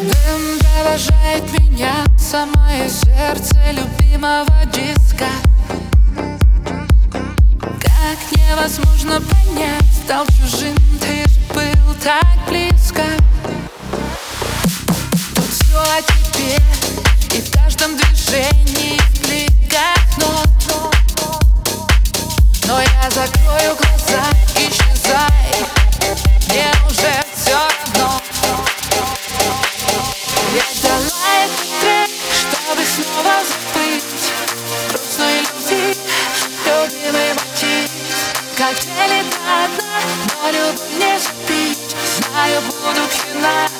Дым провожает меня Самое сердце любимого диска. Как невозможно понять Стал чужим, ты ж был так близко. Тут все о тебе И в каждом движении в кликах нот. Но я закрою глаза, исчезай. Мне уже life.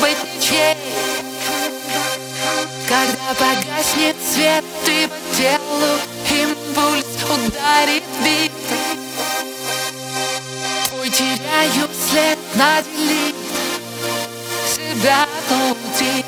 быть ничьей Когда погаснет свет, ты по телу Импульс ударит бит Твой теряю след, наделит Себя внутри